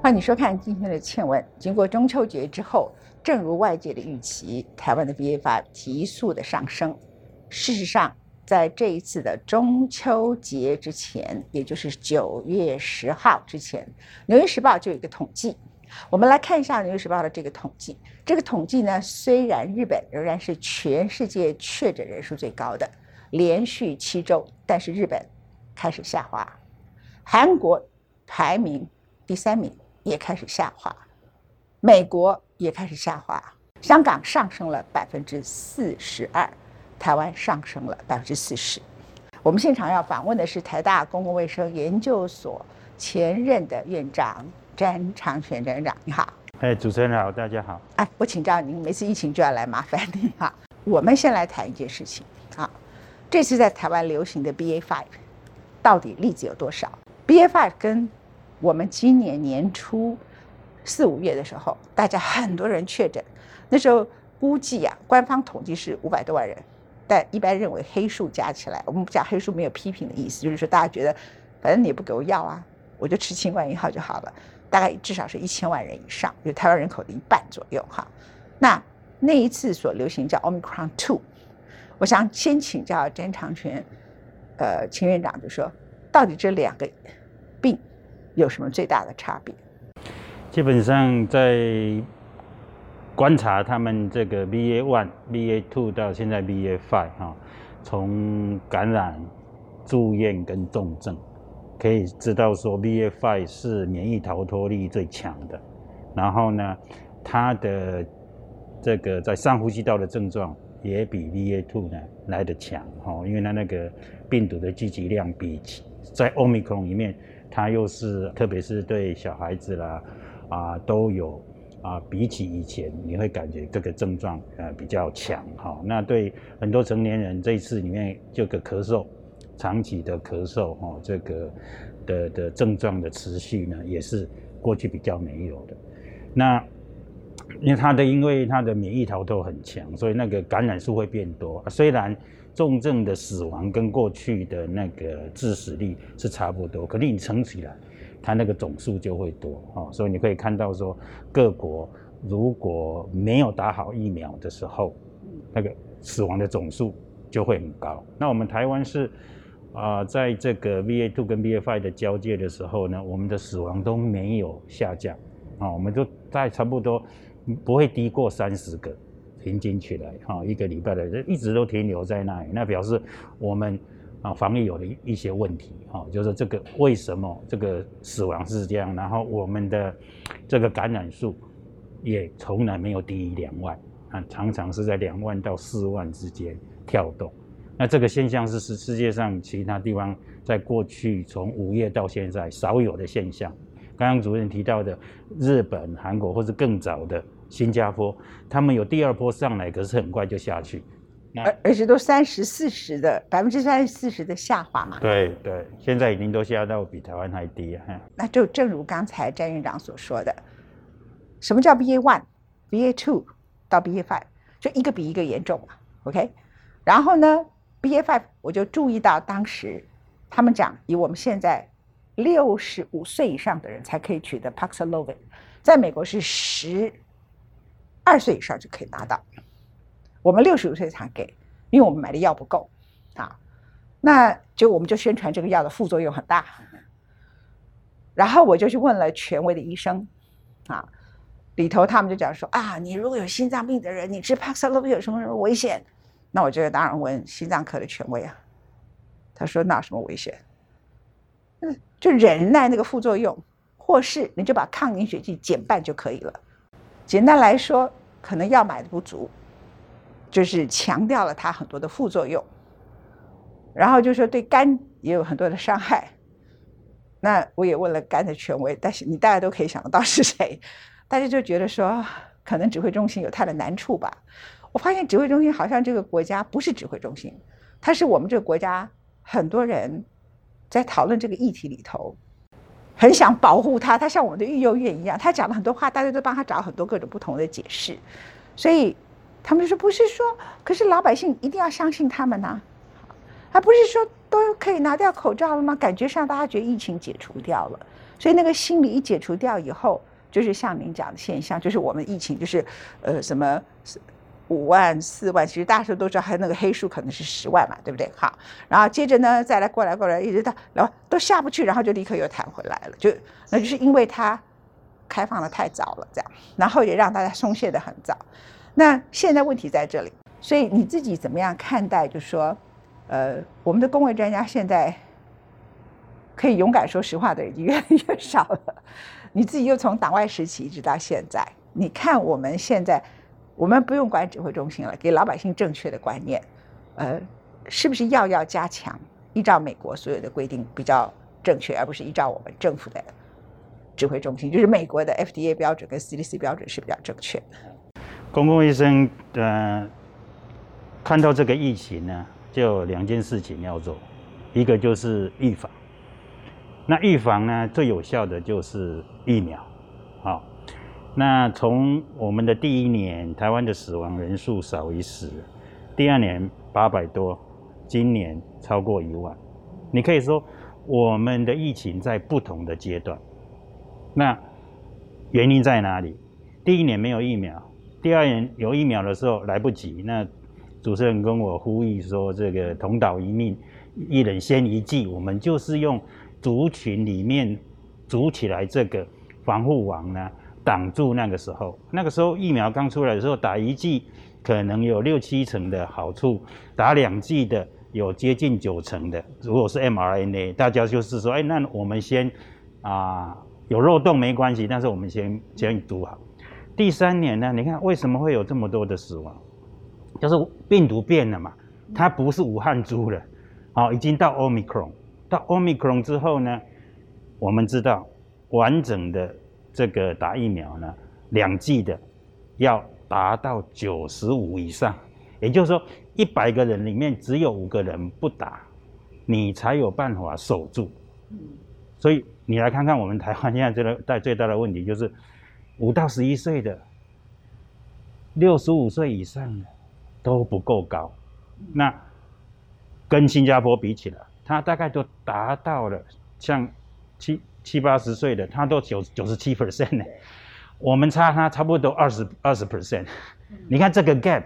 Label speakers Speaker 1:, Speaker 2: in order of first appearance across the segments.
Speaker 1: 欢迎收看今天的《倩闻》。经过中秋节之后，正如外界的预期，台湾的 BA.5 急速的上升。事实上，在这一次的中秋节之前，也就是九月十号之前，《纽约时报》就有一个统计。我们来看一下《纽约时报》的这个统计。这个统计呢，虽然日本仍然是全世界确诊人数最高的，连续七周，但是日本开始下滑，韩国排名第三名。也开始下滑，美国也开始下滑，香港上升了百分之四十二，台湾上升了百分之四十。我们现场要访问的是台大公共卫生研究所前任的院长詹长全院长，你好。
Speaker 2: 哎，主持人好，大家好。
Speaker 1: 哎，我请教您，每次疫情就要来麻烦你哈。我们先来谈一件事情啊，这次在台湾流行的 BA five 到底例子有多少？BA five 跟我们今年年初四五月的时候，大家很多人确诊，那时候估计啊，官方统计是五百多万人，但一般认为黑数加起来，我们讲黑数没有批评的意思，就是说大家觉得，反正你也不给我药啊，我就吃清冠一号就好了，大概至少是一千万人以上，就台湾人口的一半左右哈。那那一次所流行叫 Omicron Two，我想先请教詹长全，呃，秦院长就说，到底这两个病。有什么最大的差别？
Speaker 2: 基本上在观察他们这个 BA one、BA two 到现在 BA five 哈，从感染、住院跟重症，可以知道说 BA five 是免疫逃脱力最强的。然后呢，它的这个在上呼吸道的症状也比 BA two 呢来得强哈，因为它那个病毒的聚集量比在 Omicron 里面。它又是，特别是对小孩子啦，啊，都有啊，比起以前，你会感觉这个症状呃比较强哈。那对很多成年人，这一次里面这个咳嗽，长期的咳嗽哈，这个的的症状的持续呢，也是过去比较没有的。那因为它的因为它的免疫逃脱很强，所以那个感染数会变多，虽然。重症的死亡跟过去的那个致死率是差不多，可是你乘起来，它那个总数就会多哦。所以你可以看到说，各国如果没有打好疫苗的时候，那个死亡的总数就会很高。那我们台湾是啊，在这个 BA two 跟 BA five 的交界的时候呢，我们的死亡都没有下降啊，我们都在差不多不会低过三十个。平均起来，哈，一个礼拜的人一直都停留在那里，那表示我们啊防疫有了一些问题，哈，就是这个为什么这个死亡是这样，然后我们的这个感染数也从来没有低于两万，啊，常常是在两万到四万之间跳动，那这个现象是世世界上其他地方在过去从五月到现在少有的现象。刚刚主任提到的日本、韩国或是更早的。新加坡，他们有第二波上来，可是很快就下去，
Speaker 1: 而而且都三十四十的百分之三十四十的下滑嘛。
Speaker 2: 对对，现在已经都下到比台湾还低啊。
Speaker 1: 那就正如刚才詹院长所说的，什么叫 BA one、BA two 到 BA five，就一个比一个严重嘛。OK，然后呢，BA five 我就注意到当时他们讲，以我们现在六十五岁以上的人才可以取得 Paxlovid，在美国是十。二岁以上就可以拿到，我们六十五岁才给，因为我们买的药不够啊。那就我们就宣传这个药的副作用很大，然后我就去问了权威的医生啊，里头他们就讲说啊，你如果有心脏病的人，你吃帕克洛 d 有什么什么危险？那我就当然问心脏科的权威啊，他说那什么危险？嗯，就忍耐那个副作用，或是你就把抗凝血剂减半就可以了。简单来说。可能药买的不足，就是强调了它很多的副作用，然后就说对肝也有很多的伤害。那我也问了肝的权威，但是你大家都可以想得到是谁，大家就觉得说可能指挥中心有它的难处吧。我发现指挥中心好像这个国家不是指挥中心，它是我们这个国家很多人在讨论这个议题里头。很想保护他，他像我们的育幼院一样，他讲了很多话，大家都帮他找很多各种不同的解释，所以他们就说不是说，可是老百姓一定要相信他们呐，而不是说都可以拿掉口罩了吗？感觉上大家觉得疫情解除掉了，所以那个心理一解除掉以后，就是像您讲的现象，就是我们疫情就是呃什么五万四万，其实大家都知道，还有那个黑数可能是十万嘛，对不对？好，然后接着呢再来过来过来，一直到然后都下不去，然后就立刻又弹回来了，就那就是因为它开放的太早了，这样，然后也让大家松懈的很早。那现在问题在这里，所以你自己怎么样看待？就说，呃，我们的公卫专家现在可以勇敢说实话的人已经越来越少了。你自己又从党外时期一直到现在，你看我们现在，我们不用管指挥中心了，给老百姓正确的观念，呃，是不是要要加强？依照美国所有的规定比较正确，而不是依照我们政府的指挥中心，就是美国的 FDA 标准跟 CDC 标准是比较正确的。
Speaker 2: 公共卫生呃，看到这个疫情呢，就两件事情要做，一个就是预防。那预防呢，最有效的就是疫苗。好，那从我们的第一年，台湾的死亡人数少于十，第二年八百多，今年超过一万。你可以说，我们的疫情在不同的阶段。那原因在哪里？第一年没有疫苗，第二年有疫苗的时候来不及。那主持人跟我呼吁说，这个同岛一命，一人先一剂，我们就是用。族群里面组起来这个防护网呢，挡住那个时候。那个时候疫苗刚出来的时候，打一剂可能有六七成的好处，打两剂的有接近九成的。如果是 mRNA，大家就是说，哎，那我们先啊有漏洞没关系，但是我们先先读好。第三年呢，你看为什么会有这么多的死亡？就是病毒变了嘛，它不是武汉株了，好，已经到 Omicron。到 Omicron 之后呢，我们知道完整的这个打疫苗呢，两剂的要达到九十五以上，也就是说一百个人里面只有五个人不打，你才有办法守住。所以你来看看我们台湾现在最大最大的问题就是五到十一岁的、六十五岁以上的都不够高，那跟新加坡比起来。他大概都达到了，像七七八十岁的，他都九九十七 percent 呢。我们差他差不多二十二十 percent。你看这个 gap，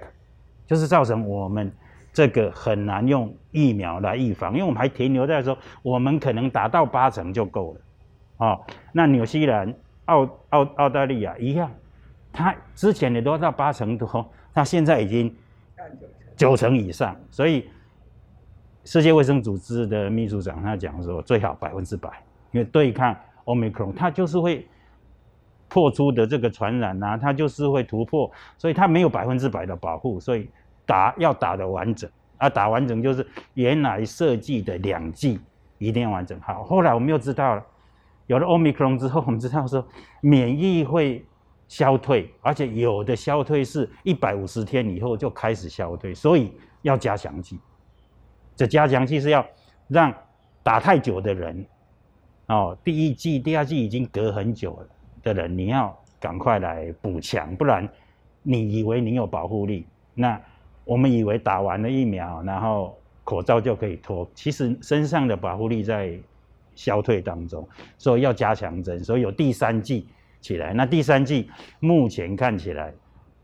Speaker 2: 就是造成我们这个很难用疫苗来预防，因为我们还停留在说，我们可能达到八成就够了。哦，那纽西兰、澳澳澳大利亚一样，他之前也都到八成多，他现在已经九成以上，所以。世界卫生组织的秘书长他讲说，最好百分之百，因为对抗 omicron，它就是会破出的这个传染啊，它就是会突破，所以它没有百分之百的保护，所以打要打的完整啊，打完整就是原来设计的两剂一定要完整。好，后来我们又知道了，有了 omicron 之后，我们知道说免疫会消退，而且有的消退是一百五十天以后就开始消退，所以要加强剂。这加强剂是要让打太久的人，哦，第一剂、第二剂已经隔很久了的人，你要赶快来补强，不然你以为你有保护力，那我们以为打完了疫苗，然后口罩就可以脱，其实身上的保护力在消退当中，所以要加强针，所以有第三剂起来。那第三剂目前看起来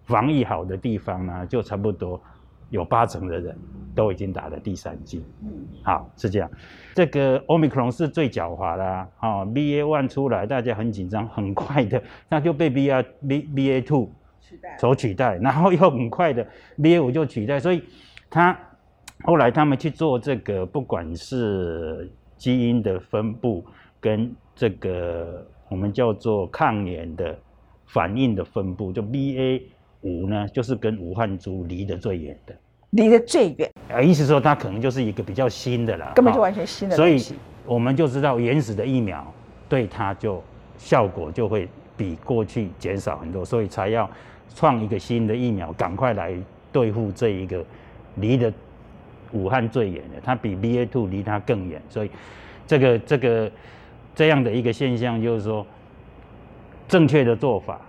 Speaker 2: 防疫好的地方呢，就差不多。有八成的人都已经打了第三剂，嗯，好是这样。这个 Omicron 是最狡猾的啊，哦，BA one 出来，大家很紧张，很快的，那就被 BA B BA two 取代所取代，然后又很快的 BA 五就取代，所以他后来他们去做这个，不管是基因的分布跟这个我们叫做抗原的反应的分布，就 BA。五呢，就是跟武汉株离得最远的，
Speaker 1: 离得最远
Speaker 2: 啊，意思说它可能就是一个比较新的啦，
Speaker 1: 根本就完全新的。
Speaker 2: 所以我们就知道原始的疫苗对它就效果就会比过去减少很多，所以才要创一个新的疫苗，赶快来对付这一个离得武汉最远的，它比 BA two 离它更远，所以这个这个这样的一个现象就是说，正确的做法，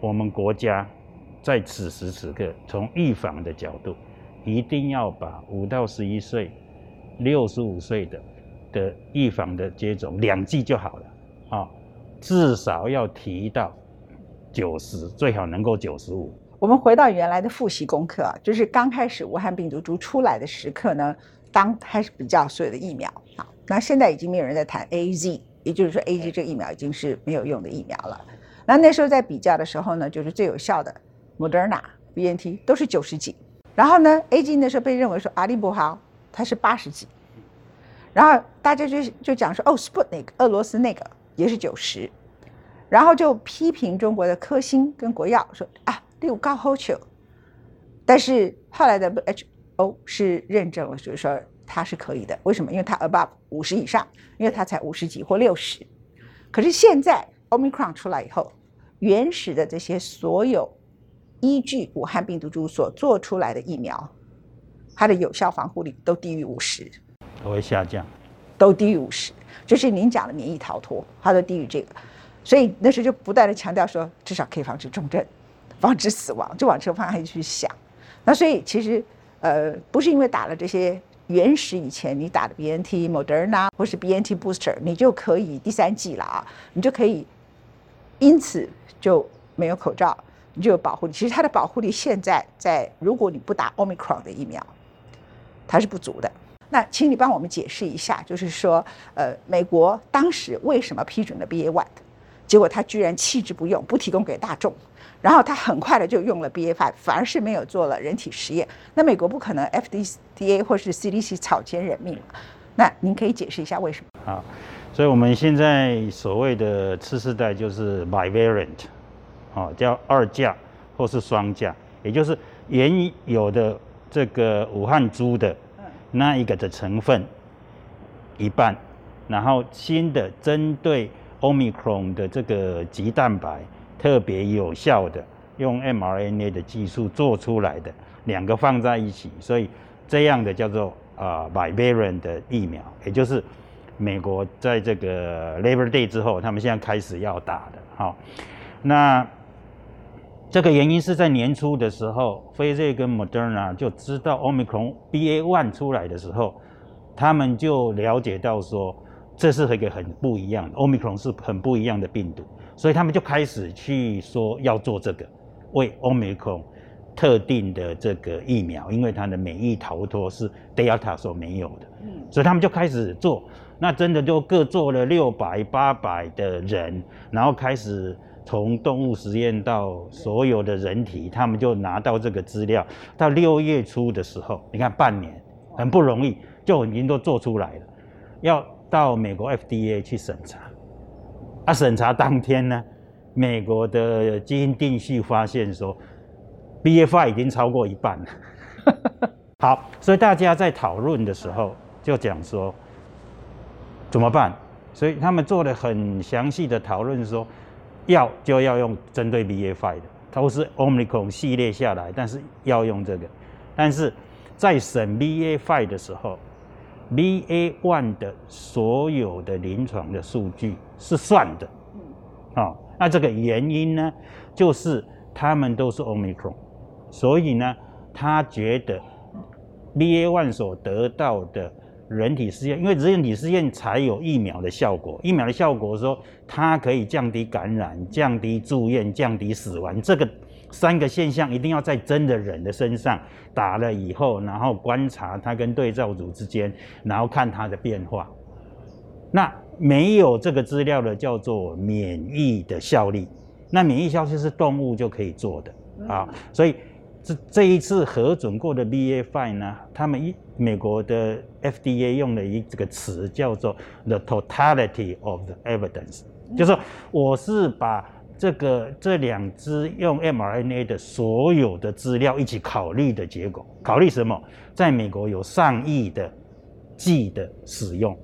Speaker 2: 我们国家。在此时此刻，从预防的角度，一定要把五到十一岁六十五岁的的预防的接种两剂就好了啊，至少要提到九十，最好能够九十五。
Speaker 1: 我们回到原来的复习功课啊，就是刚开始武汉病毒株出来的时刻呢，当开始比较所有的疫苗啊，那现在已经没有人在谈 A Z，也就是说 A Z 这个疫苗已经是没有用的疫苗了。那那时候在比较的时候呢，就是最有效的 Moderna、B N T 都是九十几。然后呢，A G 那时候被认为说阿利伯豪它是八十几，然后大家就就讲说哦，Sputnik 俄罗斯那个也是九十，然后就批评中国的科兴跟国药说啊六高 h o c h 但是后来的 H O 是认证了，就是说它是可以的。为什么？因为它 above 五十以上，因为它才五十几或六十。可是现在 Omicron 出来以后，原始的这些所有。依据武汉病毒株所做出来的疫苗，它的有效防护力都低于五十，
Speaker 2: 都会下降，
Speaker 1: 都低于五十，就是您讲的免疫逃脱，它都低于这个，所以那时候就不断的强调说，至少可以防止重症，防止死亡，就往这个方向去想。那所以其实呃，不是因为打了这些原始以前你打的 B N T、Moderna 或是 B N T booster，你就可以第三季了啊，你就可以因此就没有口罩。你就有保护力，其实它的保护力现在在，如果你不打 Omicron 的疫苗，它是不足的。那请你帮我们解释一下，就是说，呃，美国当时为什么批准了 BA one，结果他居然弃之不用，不提供给大众，然后他很快的就用了 BA five，反而是没有做了人体实验。那美国不可能 FDA 或是 CDC 草菅人命那您可以解释一下为什么？
Speaker 2: 好，所以我们现在所谓的次世代就是 bivalent。哦，叫二价或是双价，也就是原有的这个武汉猪的那一个的成分一半，然后新的针对 Omicron 的这个棘蛋白特别有效的，用 mRNA 的技术做出来的两个放在一起，所以这样的叫做啊 bivalent 的疫苗，也就是美国在这个 Labor Day 之后，他们现在开始要打的，好，那。这个原因是在年初的时候，辉瑞跟 Moderna 就知道 Omicron BA one 出来的时候，他们就了解到说，这是一个很不一样的 Omicron 是很不一样的病毒，所以他们就开始去说要做这个为 Omicron 特定的这个疫苗，因为它的免疫逃脱是 Delta 所没有的，嗯，所以他们就开始做，那真的就各做了六百八百的人，然后开始。从动物实验到所有的人体，他们就拿到这个资料。到六月初的时候，你看半年很不容易，就已经都做出来了。要到美国 FDA 去审查，啊，审查当天呢，美国的基因定序发现说，BFI 已经超过一半了。好，所以大家在讨论的时候就讲说怎么办？所以他们做了很详细的讨论说。要就要用针对 BA.5 的，都是 Omicron 系列下来，但是要用这个。但是在审 BA.5 的时候，BA.1 的所有的临床的数据是算的。啊，那这个原因呢，就是他们都是 Omicron，所以呢，他觉得 BA.1 所得到的。人体试验，因为人体试验才有疫苗的效果。疫苗的效果说，它可以降低感染、降低住院、降低死亡。这个三个现象一定要在真的人的身上打了以后，然后观察它跟对照组之间，然后看它的变化。那没有这个资料的叫做免疫的效力。那免疫效力是动物就可以做的啊，所以。这这一次核准过的 BA.5 呢，他们一美国的 FDA 用了一这个词叫做 the totality of the evidence，就是说我是把这个这两支用 mRNA 的所有的资料一起考虑的结果。考虑什么？在美国有上亿的剂的使用，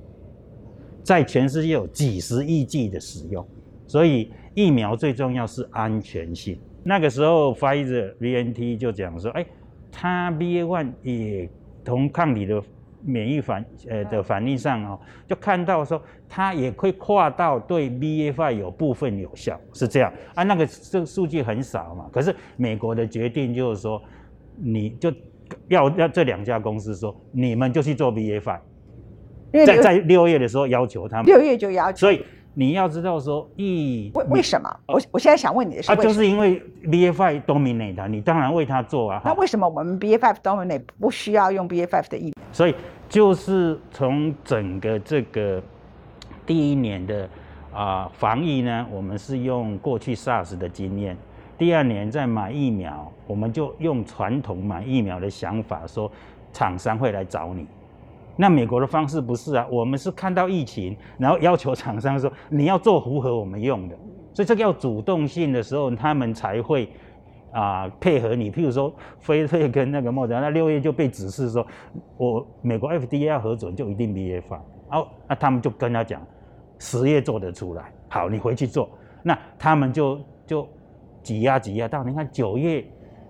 Speaker 2: 在全世界有几十亿剂的使用，所以疫苗最重要是安全性。那个时候，Pfizer BNT 就讲说，哎，它 BA.1 也同抗体的免疫反呃的反应上哦，就看到说它也会跨到对 BA.5 有部分有效，是这样。啊。那个这数据很少嘛，可是美国的决定就是说，你就要要这两家公司说，你们就去做 BA.5，
Speaker 1: 因为
Speaker 2: 在在六月的时候要求他们，
Speaker 1: 六月就要求，
Speaker 2: 所以你要知道说，咦
Speaker 1: 为为什么？我我现在想问你的是
Speaker 2: 啊？就是因为 BFI dominate，你当然为他做啊。
Speaker 1: 那为什么我们 BA five dominate 不需要用 BA five 的疫苗？
Speaker 2: 所以就是从整个这个第一年的啊、防疫呢，我们是用过去 SARS 的经验。第二年再买疫苗，我们就用传统买疫苗的想法说，厂商会来找你。那美国的方式不是啊，我们是看到疫情，然后要求厂商说你要做符合我们用的，所以这个要主动性的时候，他们才会啊、配合你。譬如说菲瑞跟那个莫德纳，那六月就被指示说，我美国 FDA 要核准就一定 BA 法，然后那他们就跟他讲，十月做得出来，好，你回去做。那他们就就挤压挤压到，你看九月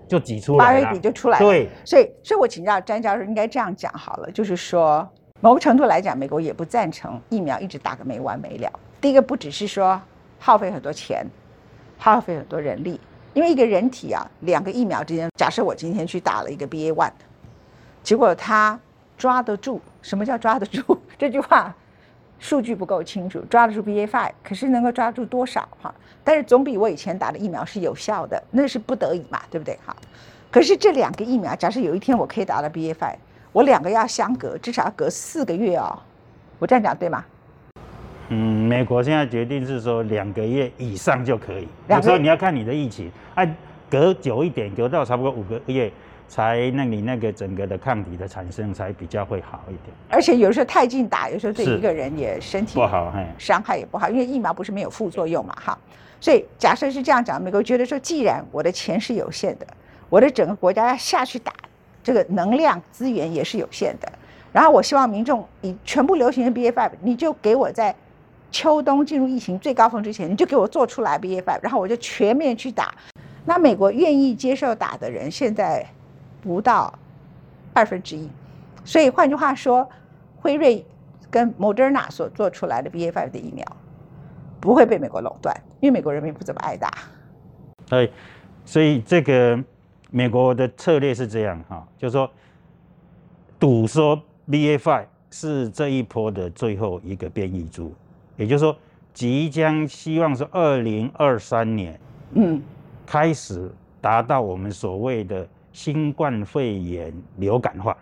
Speaker 2: 就挤出来
Speaker 1: 八月，底就出来了。
Speaker 2: 对，
Speaker 1: 所以，所以我请教詹教授，应该这样讲好了，就是说，某个程度来讲，美国也不赞成疫苗一直打个没完没了。第一个，不只是说耗费很多钱，耗费很多人力，因为一个人体啊，两个疫苗之间，假设我今天去打了一个 BA one，结果他抓得住，什么叫抓得住？这句话数据不够清楚，抓得住 BA five，可是能够抓住多少哈？但是总比我以前打的疫苗是有效的，那是不得已嘛，对不对？好，可是这两个疫苗，假设有一天我可以打到 BA five，我两个要相隔，至少要隔四个月哦。我这样讲对吗？
Speaker 2: 嗯，美国现在决定是说两个月以上就可以，有时候你要看你的疫情，按隔久一点，隔到差不多五个月，才那你那个整个的抗体的产生才比较会好一点，
Speaker 1: 而且有时候太近打，有时候对一个人也身体
Speaker 2: 不好嘿。
Speaker 1: 伤害也不好，因为疫苗不是没有副作用嘛，哈。所以假设是这样讲，美国觉得说，既然我的钱是有限的，我的整个国家要下去打，这个能量资源也是有限的。然后我希望民众以全部流行的 BA five，你就给我在秋冬进入疫情最高峰之前，你就给我做出来 BA five，然后我就全面去打。那美国愿意接受打的人现在不到二分之一，所以换句话说，辉瑞跟 Moderna 所做出来的 BA five 的疫苗不会被美国垄断，因为美国人民不怎么爱打。
Speaker 2: 对，所以这个美国的策略是这样哈，就是说赌说 BA.5 是这一波的最后一个变异株，也就是说即将希望是二零二三年
Speaker 1: 嗯，
Speaker 2: 开始达到我们所谓的新冠肺炎流感化。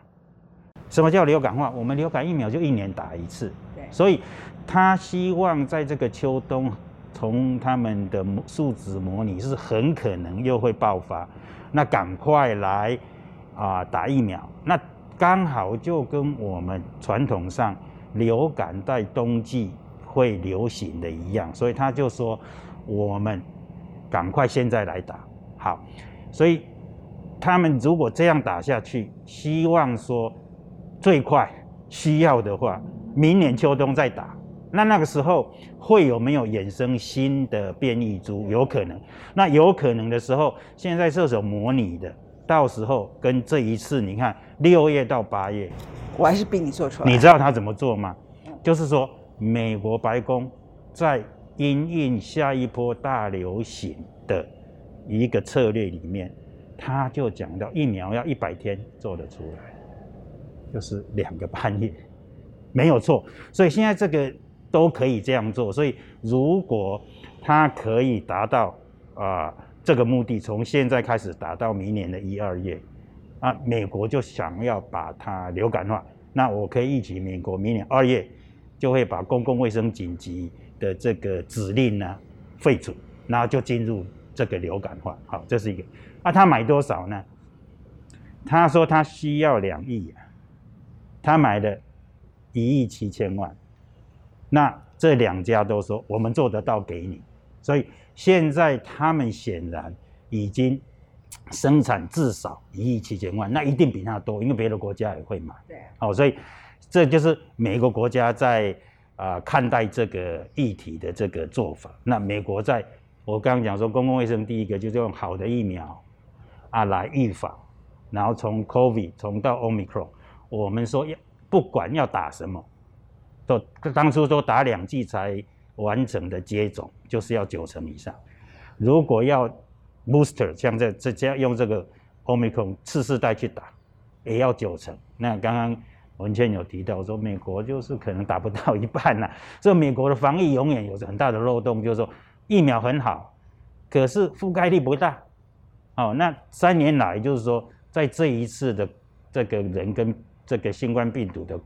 Speaker 2: 什么叫流感化？我们流感疫苗就一年打一次，所以他希望在这个秋冬，从他们的数值模拟是很可能又会爆发，那赶快来啊、打疫苗，那刚好就跟我们传统上流感在冬季会流行的一样，所以他就说我们赶快现在来打。好，所以他们如果这样打下去，希望说最快需要的话，明年秋冬再打。那那个时候会有没有衍生新的变异株？有可能。那有可能的时候，现在射手模拟的，到时候跟这一次，你看六月到八月，
Speaker 1: 我还是逼你做出来。
Speaker 2: 你知道他怎么做吗？就是说，美国白宫在因应下一波大流行的一个策略里面，他就讲到疫苗要一百天做得出来，就是两个半月，没有错。所以现在这个都可以这样做。所以如果它可以达到啊、这个目的，从现在开始达到明年的一二月，啊，美国就想要把它流感化。那我可以预期，美国明年二月就会把公共卫生紧急的这个指令呢废除，然后就进入这个流感化。好，这是一个。那、他买多少呢？他说他需要两亿啊，他买了一亿七千万。那这两家都说我们做得到给你，所以现在他们显然已经生产至少一亿七千万，那一定比他多，因为别的国家也会买。
Speaker 1: 对，
Speaker 2: 哦，所以这就是每个国家在啊、看待这个议题的这个做法。那美国在我刚刚讲说，公共卫生第一个就是用好的疫苗啊来预防，然后从 COVID 从到 Omicron，我们说要不管要打什么，都当初都打两剂才完整的接种，就是要九成以上。如果要 booster，像这这这样用这个 Omicron 次世代去打，也要九成。那刚刚文倩有提到说，美国就是可能达不到一半呐。这美国的防疫永远有着很大的漏洞，就是说疫苗很好，可是覆盖率不大。哦，那三年来就是说，在这一次的这个人跟这个新冠病毒的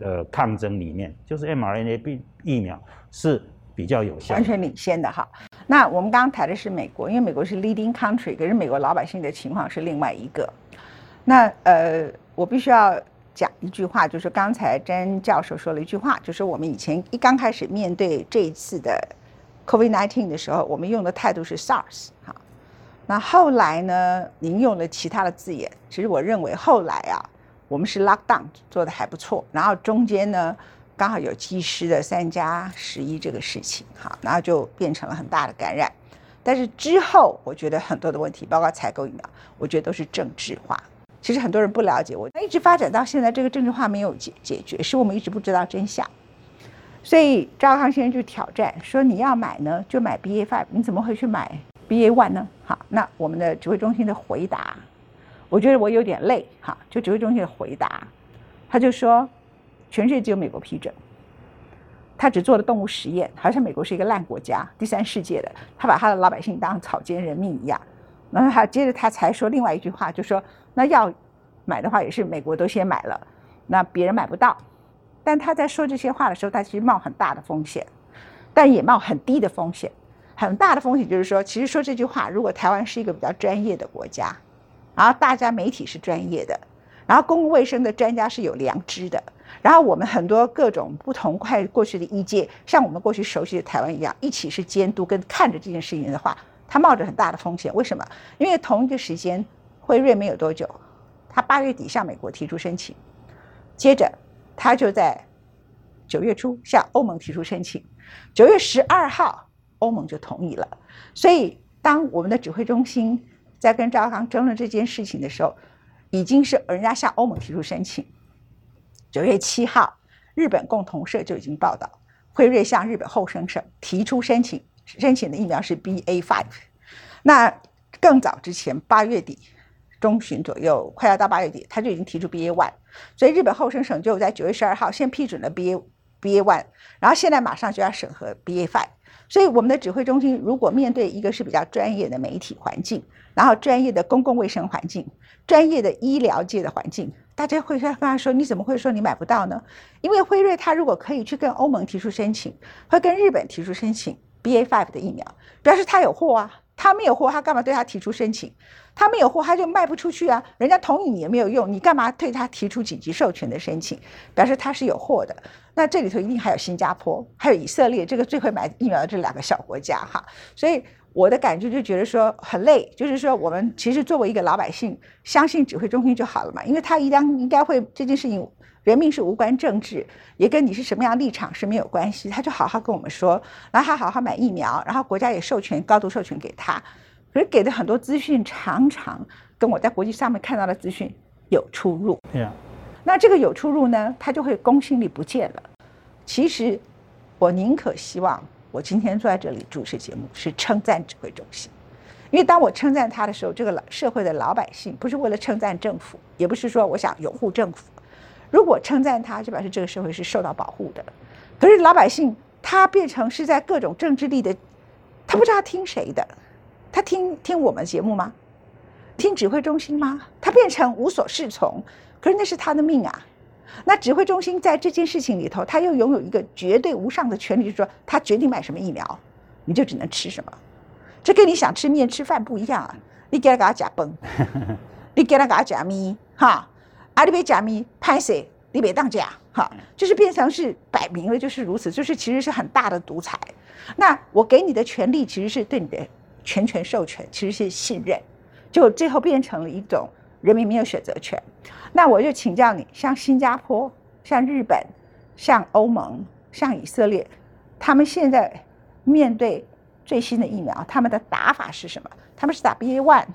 Speaker 2: 呃抗争里面，就是 mRNA 病疫苗是比较有效，
Speaker 1: 完全领先的哈。那我们刚刚谈的是美国，因为美国是 leading country，可是美国老百姓的情况是另外一个。那呃，我必须要讲一句话，就是刚才詹教授说了一句话，就是我们以前一刚开始面对这一次的 COVID-19 的时候，我们用的态度是 SARS 哈。那后来呢，您用了其他的字眼，其实我认为后来啊，我们是 lockdown 做的还不错，然后中间呢刚好有技师的三加十一这个事情，哈，然后就变成了很大的感染。但是之后我觉得很多的问题，包括采购疫苗，我觉得都是政治化。其实很多人不了解，我那一直发展到现在，这个政治化没有解解决，是我们一直不知道真相。所以赵康先生就挑战说：“你要买呢，就买 BA five，你怎么会去买 BA one 呢？”好，那我们的指挥中心的回答，我觉得我有点累。哈，就指挥中心的回答，他就说：“全世界只有美国批准，他只做了动物实验，好像美国是一个烂国家，第三世界的，他把他的老百姓当草菅人命一样。”然后他接着他才说另外一句话，就说。那要买的话，也是美国都先买了，那别人买不到。但他在说这些话的时候，他其实冒很大的风险，但也冒很低的风险。很大的风险就是说，其实说这句话，如果台湾是一个比较专业的国家，然后大家媒体是专业的，然后公共卫生的专家是有良知的，然后我们很多各种不同块过去的意见，像我们过去熟悉的台湾一样，一起是监督跟看着这件事情的话，他冒着很大的风险。为什么？因为同一个时间。辉瑞没有多久，他八月底向美国提出申请，接着他就在九月初向欧盟提出申请，九月十二号欧盟就同意了。所以，当我们的指挥中心在跟赵康争论这件事情的时候，已经是人家向欧盟提出申请。九月七号，日本共同社就已经报道，辉瑞向日本后生省提出申请，申请的疫苗是 BA five。那更早之前，八月底。中旬左右，快要到八月底，他就已经提出 BA one，所以日本厚生省就在九月十二号先批准了 BA BA one，然后现在马上就要审核 BA five，所以我们的指挥中心如果面对一个是比较专业的媒体环境，然后专业的公共卫生环境，专业的医疗界的环境，大家会跟他说，你怎么会说你买不到呢？因为辉瑞他如果可以去跟欧盟提出申请，会跟日本提出申请 BA five 的疫苗，表示他有货啊。他没有货，他干嘛对他提出申请？他没有货，他就卖不出去啊！人家同意你也没有用，你干嘛对他提出紧急授权的申请？表示他是有货的。那这里头一定还有新加坡，还有以色列，这个最会买疫苗的这两个小国家哈。所以我的感觉就觉得说很累，就是说我们其实作为一个老百姓，相信指挥中心就好了嘛，因为他一定应该会这件事情。人民是无关政治，也跟你是什么样立场是没有关系。他就好好跟我们说，然后他好好买疫苗，然后国家也授权高度授权给他。可是给的很多资讯常常跟我在国际上面看到的资讯有出入。
Speaker 2: 对呀，
Speaker 1: 那这个有出入呢，他就会公信力不见了。其实我宁可希望我今天坐在这里主持节目是称赞指挥中心，因为当我称赞他的时候，这个老社会的老百姓不是为了称赞政府，也不是说我想拥护政府。如果称赞他，就表示这个社会是受到保护的。可是老百姓他变成是在各种政治力的，他不知道听谁的，他听听我们节目吗？听指挥中心吗？他变成无所适从。可是那是他的命啊。那指挥中心在这件事情里头，他又拥有一个绝对无上的权利，就是说他决定买什么疫苗，你就只能吃什么。这跟你想吃面吃饭不一样啊！你给他给他假崩，你给他给他假咪哈。阿里贝假咪拍谁？你别当假哈，就是变成是摆明了就是如此，就是其实是很大的独裁。那我给你的权利其实是对你的全权授权，其实是信任，就最后变成了一种人民没有选择权。那我就请教你，像新加坡、像日本、像欧盟、像以色列，他们现在面对最新的疫苗，他们的打法是什么？他们是打 BA one、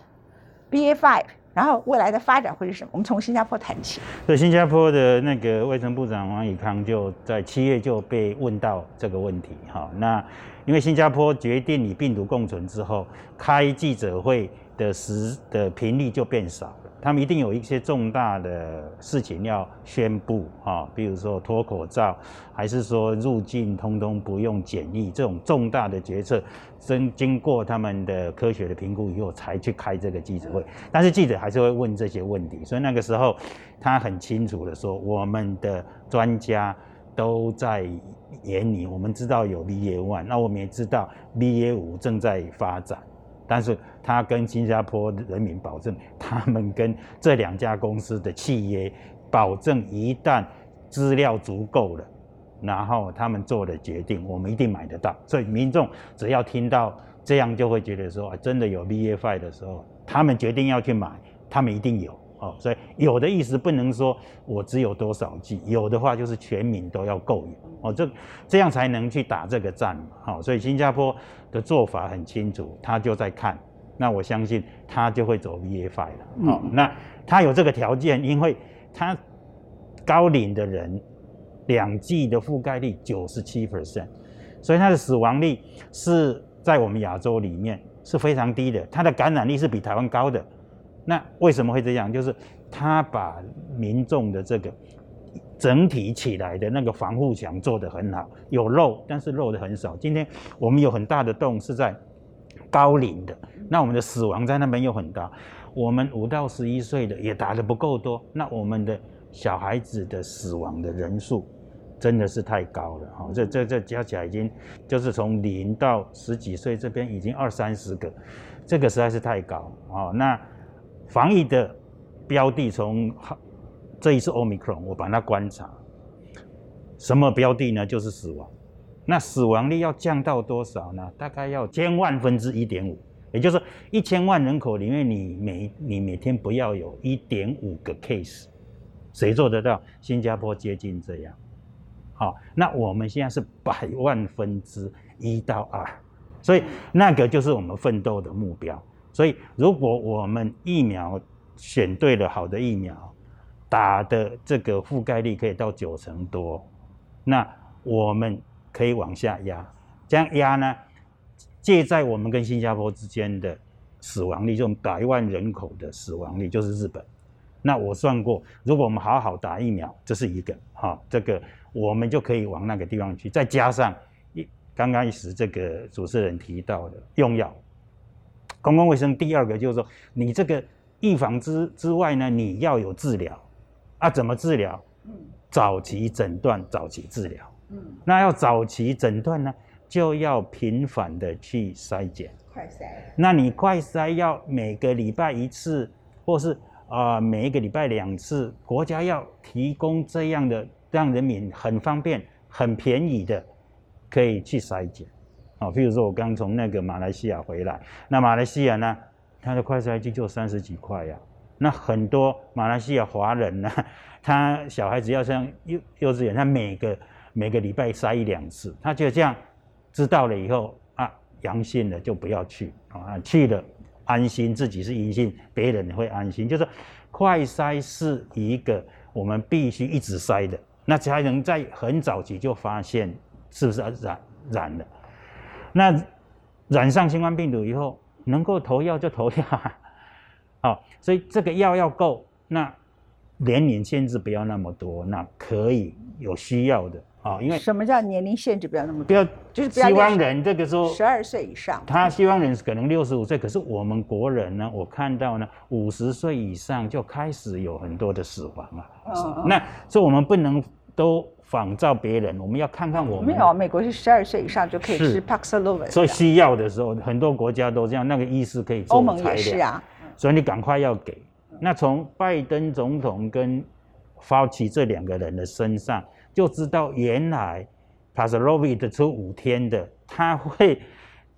Speaker 1: BA five。然后未来的发展会是什么？我们从新加坡谈起。
Speaker 2: 对，新加坡的那个卫生部长王以康就在七月就被问到这个问题。哈，那因为新加坡决定与病毒共存之后，开记者会的时的频率就变少了。他们一定有一些重大的事情要宣布啊，比如说脱口罩，还是说入境通通不用检疫这种重大的决策，经经过他们的科学的评估以后才去开这个记者会。但是记者还是会问这些问题，所以那个时候他很清楚的说，我们的专家都在眼里，我们知道有 BA one，那我们也知道 BA 五正在发展。但是他跟新加坡人民保证，他们跟这两家公司的契约保证，一旦资料足够了，然后他们做的决定，我们一定买得到。所以民众只要听到这样，就会觉得说，真的有 v f i 的时候，他们决定要去买，他们一定有哦。所以有的意思不能说我只有多少剂有的话就是全民都要够有哦，这这样才能去打这个战嘛。好，所以新加坡。的做法很清楚，他就在看，那我相信他就会走 V A Five 了。好，那他有这个条件，因为他高龄的人两剂的覆盖率九十七 percent，所以他的死亡率是在我们亚洲里面是非常低的，他的感染力是比台湾高的。那为什么会这样？就是他把民众的这个。整体起来的那个防护墙做得很好，有漏，但是漏的很少。今天我们有很大的洞是在高龄的，那我们的死亡在那边又很大。我们五到十一岁的也打的不够多，那我们的小孩子的死亡的人数真的是太高了。哈，这这这加起来已经就是从零到十几岁这边已经二三十个，这个实在是太高啊。那防疫的标的从这一次 Omicron，我把它观察，什么标的呢？就是死亡。那死亡率要降到多少呢？大概要千万分之一点五，也就是一千万人口里面，你每你每天不要有一点五个 case，谁做得到？新加坡接近这样。好，那我们现在是百万分之一到二，所以那个就是我们奋斗的目标。所以如果我们疫苗选对了好的疫苗，打的这个覆盖率可以到九成多，那我们可以往下压，这样压呢，介在我们跟新加坡之间的死亡率，这种百万人口的死亡率就是日本。那我算过，如果我们好好打疫苗，这是一个哈，这个我们就可以往那个地方去。再加上一刚刚一时这个主持人提到的用药，公共卫生第二个就是说，你这个预防之之外呢，你要有治疗。啊怎么治疗？嗯，早期诊断，早期治疗。嗯，那要早期诊断呢，就要频繁的去筛检。
Speaker 1: 快筛。
Speaker 2: 那你快筛要每个礼拜一次，或是啊每一个礼拜两次，国家要提供这样的，让人民很方便、很便宜的可以去筛检。啊，譬如说我刚从那个马来西亚回来，那马来西亚呢，它的快筛机就三十几块呀。那很多马来西亚华人呢，他小孩子要上幼幼稚园，他每个每个礼拜筛一两次，他就这样知道了以后啊，阳性了就不要去啊，去了安心自己是阴性，别人会安心。就是快筛是一个我们必须一直筛的，那才能在很早期就发现是不是染染了。那染上新冠病毒以后，能够投药就投药。好，所以这个药要够，那年龄限制不要那么多，那可以有需要的啊。因为
Speaker 1: 什么叫年龄限制不要那么多？
Speaker 2: 不要就是希望人这个时候
Speaker 1: 十二岁以上，
Speaker 2: 他希望人可能六十五岁，可是我们国人呢，我看到呢五十岁以上就开始有很多的死亡了。那所以我们不能都仿照别人，我们要看看我们。
Speaker 1: 没有，美国是十二岁以上就可以吃 Paxlovid，
Speaker 2: 所以需要的时候，很多国家都这样，那个医师可以做。
Speaker 1: 欧盟也是啊。
Speaker 2: 所以你赶快要给。那从拜登总统跟 Fauci 这两个人的身上，就知道原来 Paxlovid 出五天的，他会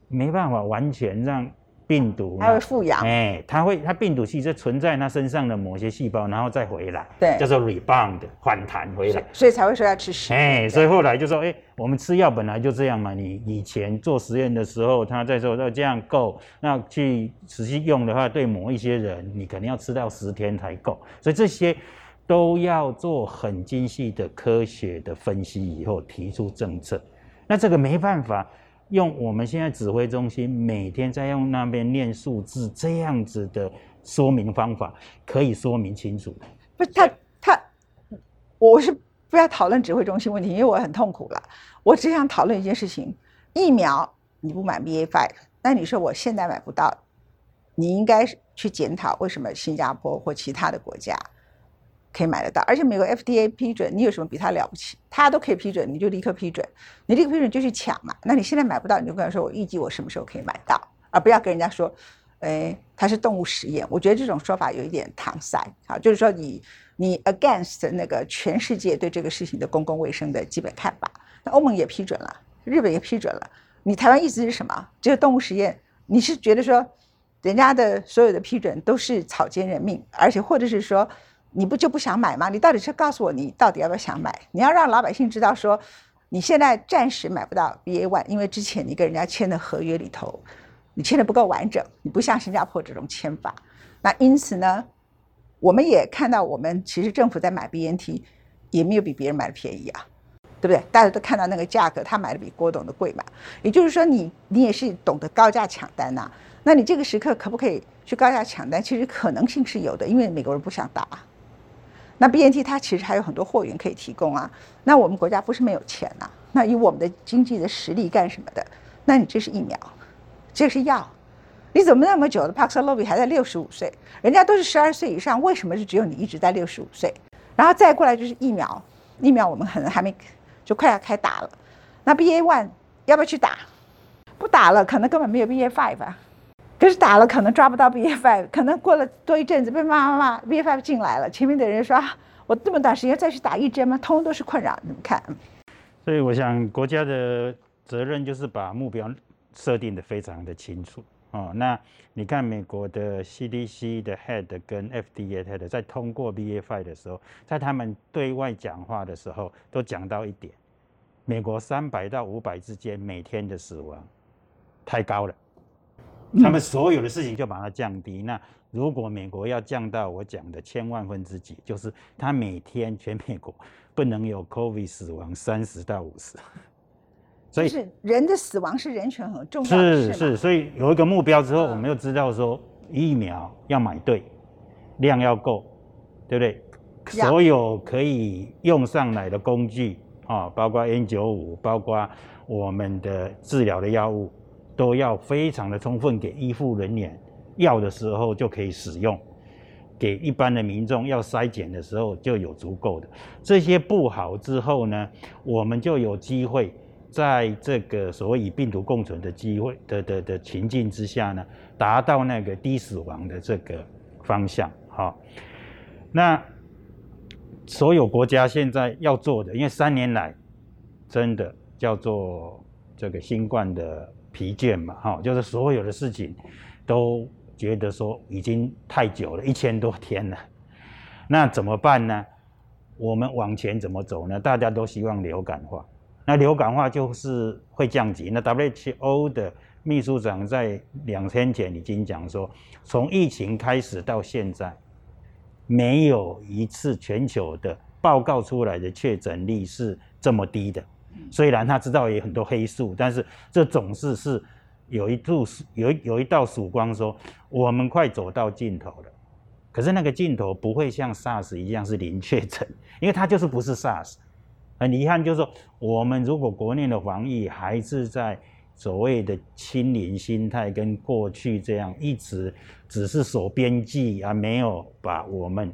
Speaker 2: 没办法完全让。病毒
Speaker 1: 它会复阳，
Speaker 2: 哎，它会，它病毒其实存在它身上的某些细胞，然后再回来，
Speaker 1: 对，
Speaker 2: 叫做 rebound 反弹回来，
Speaker 1: 所以才会说要吃屎。
Speaker 2: 哎，所以后来就说，哎，我们吃药本来就这样嘛，你以前做实验的时候，他在说要这样够，那去实际用的话，对某一些人，你肯定要吃到十天才够，所以这些都要做很精细的科学的分析以后提出政策，那这个没办法。用我们现在指挥中心每天在用那边念数字这样子的说明方法，可以说明清楚。
Speaker 1: 不是他他，我是不要讨论指挥中心问题，因为我很痛苦了。我只想讨论一件事情：疫苗你不买 BA five，那你说我现在买不到，你应该去检讨为什么新加坡或其他的国家可以买得到，而且美国 FDA 批准，你有什么比他了不起？他都可以批准，你就立刻批准，你立刻批准就去抢嘛。那你现在买不到，你就跟他说我预计我什么时候可以买到，而不要跟人家说。哎，它是动物实验，我觉得这种说法有一点搪塞啊，就是说你你 against 那个全世界对这个事情的公共卫生的基本看法。那欧盟也批准了，日本也批准了，你台湾意思是什么？这个动物实验，你是觉得说人家的所有的批准都是草菅人命，而且或者是说你不就不想买吗？你到底是告诉我你到底要不要想买？你要让老百姓知道说你现在暂时买不到 BAY，因为之前你跟人家签的合约里头。你签的不够完整，你不像新加坡这种签法，那因此呢，我们也看到，我们其实政府在买 BNT 也没有比别人买的便宜啊，对不对？大家都看到那个价格，他买的比郭董的贵嘛。也就是说，你你也是懂得高价抢单呐。那你这个时刻可不可以去高价抢单？其实可能性是有的，因为美国人不想打。那 BNT 它其实还有很多货源可以提供啊。那我们国家不是没有钱呐？那以我们的经济的实力干什么的？那你这是疫苗。这是药，你怎么那么久的帕克洛比还在六十五岁？人家都是十二岁以上，为什么就只有你一直在六十五岁？然后再过来就是疫苗，疫苗我们可能还没，就快要开打了。那 B A one 要不要去打？不打了，可能根本没有 B A five 啊。可是打了，可能抓不到 B F I，可能过了多一阵子被骂骂骂 B F I 进来了，前面的人说我这么短时间再去打一针吗？通通都是困扰，你们看。
Speaker 2: 所以我想国家的责任就是把目标。设定的非常的清楚哦。那你看美国的 CDC 的 head 跟 FDA head 在通过 BA.5 的时候，在他们对外讲话的时候，都讲到一点：美国三百到五百之间每天的死亡太高了，他们所有的事情就把它降低。那如果美国要降到我讲的千万分之几，就是他每天全美国不能有 COVID 死亡三十到五十。
Speaker 1: 所以是人的死亡是人权很重要的
Speaker 2: 是是，所以有一个目标之后，我们又知道说疫苗要买对，量要够，对不对？所有可以用上来的工具啊，包括 N 九五，包括我们的治疗的药物，都要非常的充分给医护人员要的时候就可以使用，给一般的民众要筛检的时候就有足够的。这些布好之后呢，我们就有机会。在这个所谓与病毒共存的机会的的的情境之下呢，达到那个低死亡的这个方向，好，那所有国家现在要做的，因为三年来真的叫做这个新冠的疲倦嘛，哈，就是所有的事情都觉得说已经太久了，一千多天了，那怎么办呢？我们往前怎么走呢？大家都希望流感化。那流感化就是会降级。那 WHO 的秘书长在两天前已经讲说，从疫情开始到现在，没有一次全球的报告出来的确诊率是这么低的。虽然他知道有很多黑数，但是这总是是有一度有有一道曙光，说我们快走到尽头了。可是那个尽头不会像 SARS 一样是零确诊，因为它就是不是 SARS。很遗憾，就是说，我们如果国内的防疫还是在所谓的清零心态，跟过去这样一直只是守边际，而没有把我们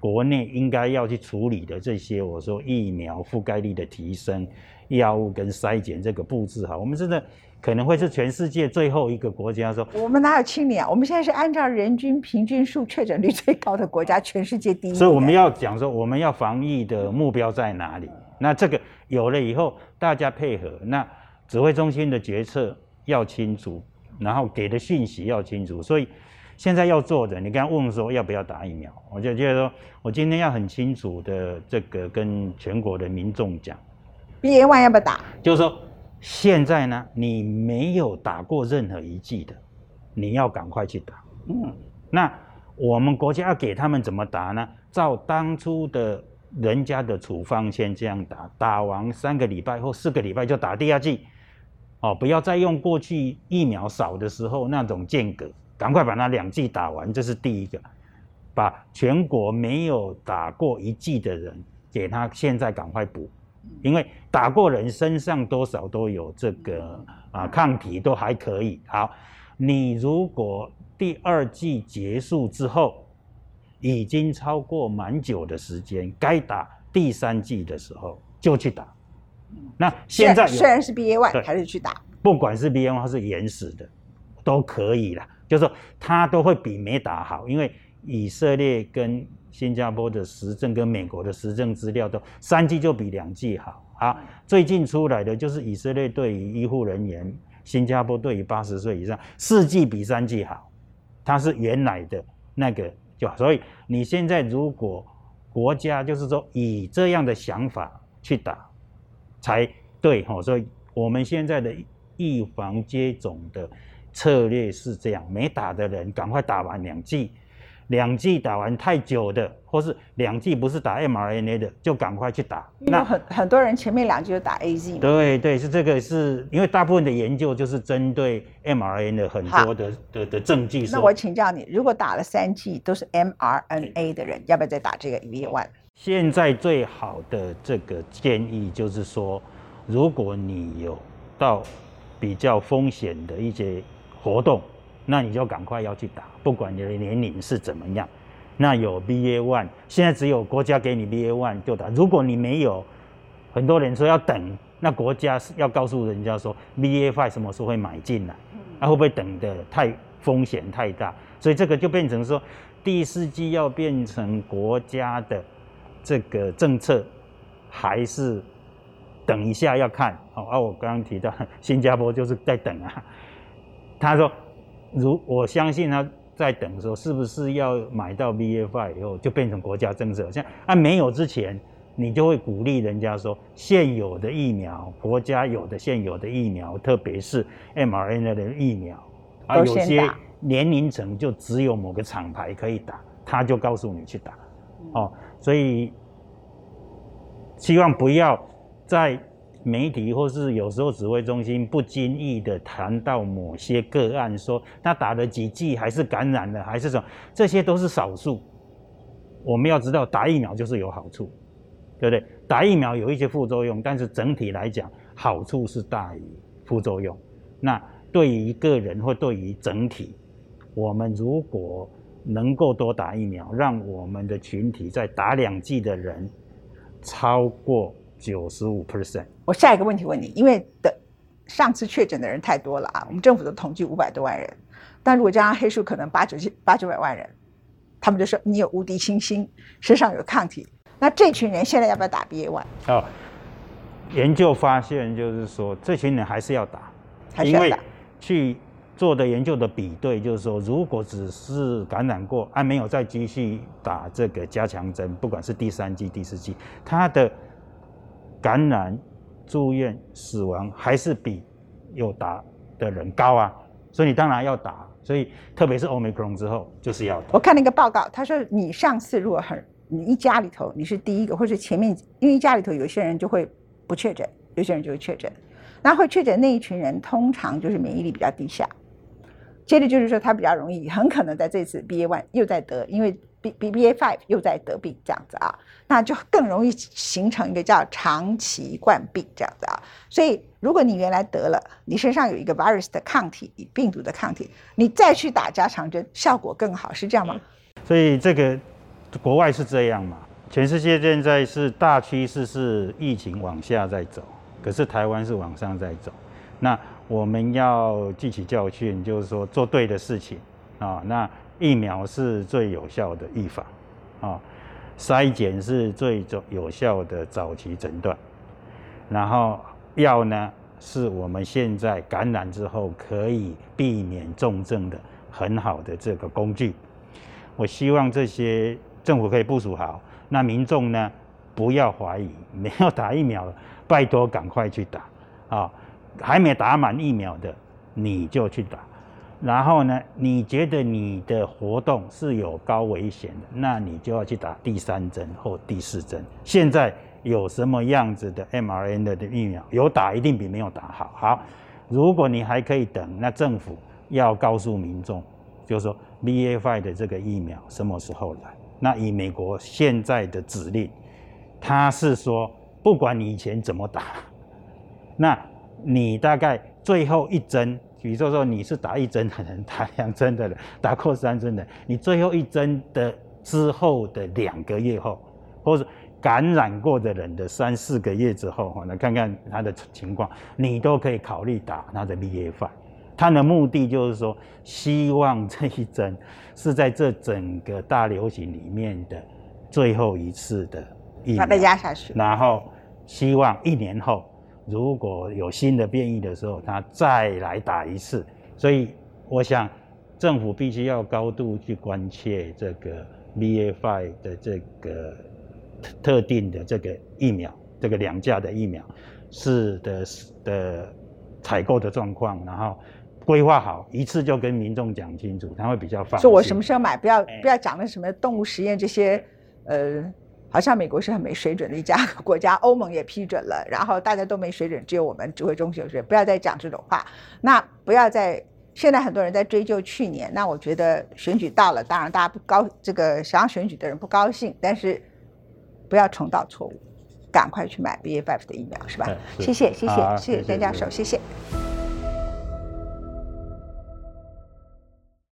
Speaker 2: 国内应该要去处理的这些，我说疫苗覆盖率的提升、药物跟筛检这个布置好，我们真的可能会是全世界最后一个国家说，
Speaker 1: 我们哪有清零啊？我们现在是按照人均平均数确诊率最高的国家，全世界第一。
Speaker 2: 所以我们要讲说，我们要防疫的目标在哪里？那这个有了以后，大家配合，那指挥中心的决策要清楚，然后给的讯息要清楚。所以现在要做的，你刚刚问说要不要打疫苗，我就觉得说，我今天要很清楚的这个跟全国的民众讲
Speaker 1: ，B A one 要不要打？
Speaker 2: 就是说现在呢，你没有打过任何一剂的，你要赶快去打。嗯，那我们国家要给他们怎么打呢？照当初的。人家的处方先这样打，打完三个礼拜或四个礼拜就打第二剂，哦，不要再用过去疫苗少的时候那种间隔，赶快把那两剂打完，这是第一个。把全国没有打过一剂的人，给他现在赶快补，因为打过人身上多少都有这个啊抗体都还可以。好，你如果第二剂结束之后，已经超过蛮久的时间，该打第三剂的时候就去打。那现在
Speaker 1: 虽然是 BA one 还是去打，
Speaker 2: 不管是 BA one 还是延时的，都可以了。就是说，它都会比没打好，因为以色列跟新加坡的实证跟美国的实证资料都三剂就比两剂好。啊，最近出来的就是以色列对于医护人员，新加坡对于八十岁以上四剂比三剂好，它是原来的那个就好。所以你现在如果国家就是说以这样的想法去打。才对哈，所以我们现在的预防接种的策略是这样：没打的人赶快打完两剂，两剂打完太久的，或是两剂不是打 mRNA 的，就赶快去打。
Speaker 1: 那很很多人前面两剂就打 AZ。
Speaker 2: 对对，是这个，是因为大部分的研究就是针对 mRNA 很多的的的证据。
Speaker 1: 那我请教你，如果打了三剂都是 mRNA 的人，要不要再打这个 v one？
Speaker 2: 现在最好的这个建议就是说，如果你有到比较风险的一些活动，那你就赶快要去打，不管你的年龄是怎么样。那有 BA one，现在只有国家给你 BA one 就打。如果你没有，很多人说要等，那国家是要告诉人家说 BA five 什么时候会买进来，那会不会等的太风险太大？所以这个就变成说，第四季要变成国家的。这个政策还是等一下要看哦。啊，我刚刚提到新加坡就是在等啊。他说，如我相信他在等说，是不是要买到 BFI 以后就变成国家政策？像啊没有之前，你就会鼓励人家说，现有的疫苗，国家有的现有的疫苗，特别是 mRNA 的疫苗
Speaker 1: 啊，
Speaker 2: 有些年龄层就只有某个厂牌可以打，他就告诉你去打哦。所以，希望不要在媒体或是有时候指挥中心不经意的谈到某些个案，说他打了几剂还是感染了，还是什么，这些都是少数。我们要知道，打疫苗就是有好处，对不对？打疫苗有一些副作用，但是整体来讲，好处是大于副作用。那对于个人或对于整体，我们如果能够多打疫苗，让我们的群体在打两剂的人超过九十五 percent。
Speaker 1: 我下一个问题问你，因为的上次确诊的人太多了啊，我们政府的统计五百多万人，但如果加上黑数，可能八九千八九百万人，他们就说你有无敌星星，身上有抗体，那这群人现在要不要打 BA one？哦，
Speaker 2: 研究发现就是说，这群人还是要打，
Speaker 1: 还是要打，
Speaker 2: 去。做的研究的比对，就是说，如果只是感染过，还没有再继续打这个加强针，不管是第三剂、第四剂，他的感染、住院、死亡还是比有打的人高啊。所以你当然要打。所以特别是 Omicron 之后，就是要。
Speaker 1: 我看了一个报告，他说你上次如果很，你一家里头你是第一个，或者前面因为一家里头有些人就会不确诊，有些人就会确诊，那会确诊那一群人通常就是免疫力比较低下。接着就是说，他比较容易，很可能在这次 BA.1 又在得，因为 B B BA five 又在得病这样子啊，那就更容易形成一个叫长期冠病这样子啊。所以，如果你原来得了，你身上有一个 virus 的抗体，病毒的抗体，你再去打加强针，效果更好，是这样吗？
Speaker 2: 所以这个国外是这样嘛？全世界现在是大趋势是疫情往下在走，可是台湾是往上在走，那。我们要汲取教训，就是说做对的事情啊。那疫苗是最有效的预防啊，筛检是最有效的早期诊断，然后药呢是我们现在感染之后可以避免重症的很好的这个工具。我希望这些政府可以部署好，那民众呢不要怀疑，没有打疫苗，拜托赶快去打啊。还没打满疫苗的，你就去打。然后呢，你觉得你的活动是有高危险的，那你就要去打第三针或第四针。现在有什么样子的 mRNA 的疫苗？有打一定比没有打好。好，如果你还可以等，那政府要告诉民众，就是说 BA.5 的这个疫苗什么时候来？那以美国现在的指令，他是说，不管你以前怎么打，那你大概最后一针，比如说说你是打一针的人，打两针的人，打过三针的，你最后一针的之后的两个月后，或者。感染过的人的三四个月之后，哈，来看看他的情况，你都可以考虑打他的 BA.5。他的目的就是说，希望这一针是在这整个大流行里面的最后一次的疫苗，
Speaker 1: 把它压下去。
Speaker 2: 然后希望一年后如果有新的变异的时候，他再来打一次。所以我想，政府必须要高度去关切这个 BA.5 的这个。特定的这个疫苗，这个两价的疫苗是的的采购的状况，然后规划好一次就跟民众讲清楚，他会比较放心。
Speaker 1: 说我什么时候买，不要不要讲那什么动物实验这些，呃，好像美国是很没水准的一家国家，欧盟也批准了，然后大家都没水准，只有我们指挥中心有水准，不要再讲这种话。那不要再现在很多人在追究去年，那我觉得选举到了，当然大家不高，这个想要选举的人不高兴，但是。不要重蹈错误，赶快去买 B A F 的疫苗，是吧？谢谢，谢谢，谢谢张教授，谢谢。